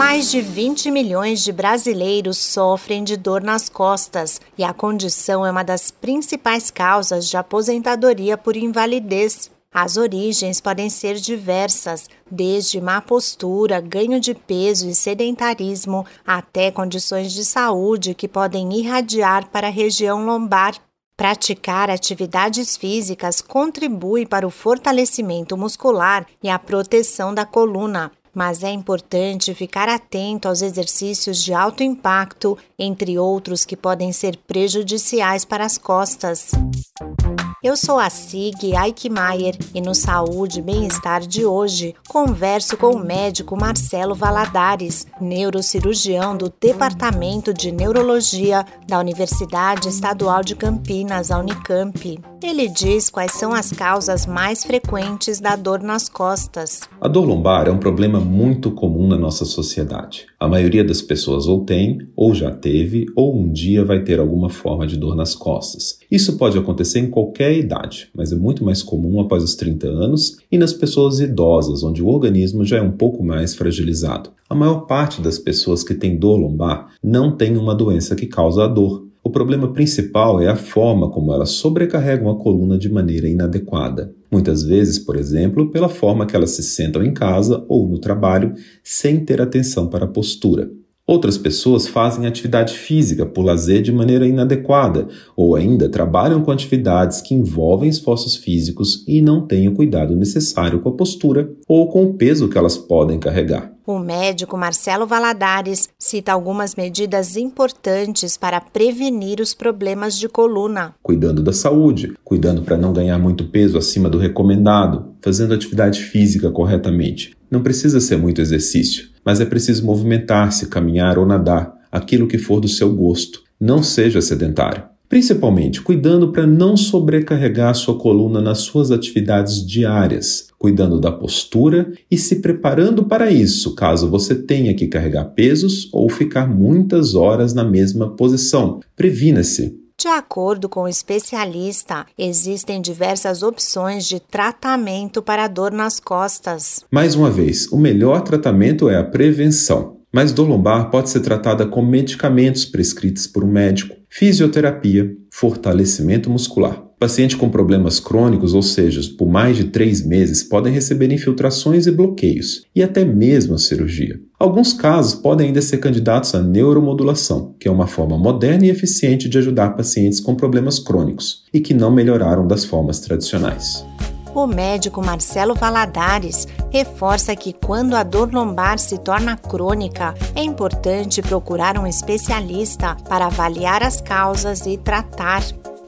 Mais de 20 milhões de brasileiros sofrem de dor nas costas e a condição é uma das principais causas de aposentadoria por invalidez. As origens podem ser diversas, desde má postura, ganho de peso e sedentarismo, até condições de saúde que podem irradiar para a região lombar. Praticar atividades físicas contribui para o fortalecimento muscular e a proteção da coluna mas é importante ficar atento aos exercícios de alto impacto, entre outros que podem ser prejudiciais para as costas. Eu sou a Sig Eichmeier e no Saúde e Bem-Estar de hoje converso com o médico Marcelo Valadares, neurocirurgião do Departamento de Neurologia da Universidade Estadual de Campinas, a Unicamp. Ele diz quais são as causas mais frequentes da dor nas costas. A dor lombar é um problema muito comum na nossa sociedade. A maioria das pessoas ou tem, ou já teve, ou um dia vai ter alguma forma de dor nas costas. Isso pode acontecer em qualquer idade, mas é muito mais comum após os 30 anos e nas pessoas idosas, onde o organismo já é um pouco mais fragilizado. A maior parte das pessoas que têm dor lombar não tem uma doença que causa a dor, o problema principal é a forma como elas sobrecarregam a coluna de maneira inadequada. Muitas vezes, por exemplo, pela forma que elas se sentam em casa ou no trabalho sem ter atenção para a postura. Outras pessoas fazem atividade física por lazer de maneira inadequada, ou ainda trabalham com atividades que envolvem esforços físicos e não têm o cuidado necessário com a postura ou com o peso que elas podem carregar. O médico Marcelo Valadares cita algumas medidas importantes para prevenir os problemas de coluna. Cuidando da saúde, cuidando para não ganhar muito peso acima do recomendado, fazendo atividade física corretamente. Não precisa ser muito exercício, mas é preciso movimentar-se, caminhar ou nadar, aquilo que for do seu gosto. Não seja sedentário. Principalmente cuidando para não sobrecarregar sua coluna nas suas atividades diárias, cuidando da postura e se preparando para isso, caso você tenha que carregar pesos ou ficar muitas horas na mesma posição. Previna-se. De acordo com o especialista, existem diversas opções de tratamento para dor nas costas. Mais uma vez, o melhor tratamento é a prevenção. Mas dor lombar pode ser tratada com medicamentos prescritos por um médico fisioterapia, fortalecimento muscular. Pacientes com problemas crônicos, ou seja, por mais de três meses, podem receber infiltrações e bloqueios, e até mesmo a cirurgia. Alguns casos podem ainda ser candidatos à neuromodulação, que é uma forma moderna e eficiente de ajudar pacientes com problemas crônicos e que não melhoraram das formas tradicionais. O médico Marcelo Valadares reforça que quando a dor lombar se torna crônica, é importante procurar um especialista para avaliar as causas e tratar.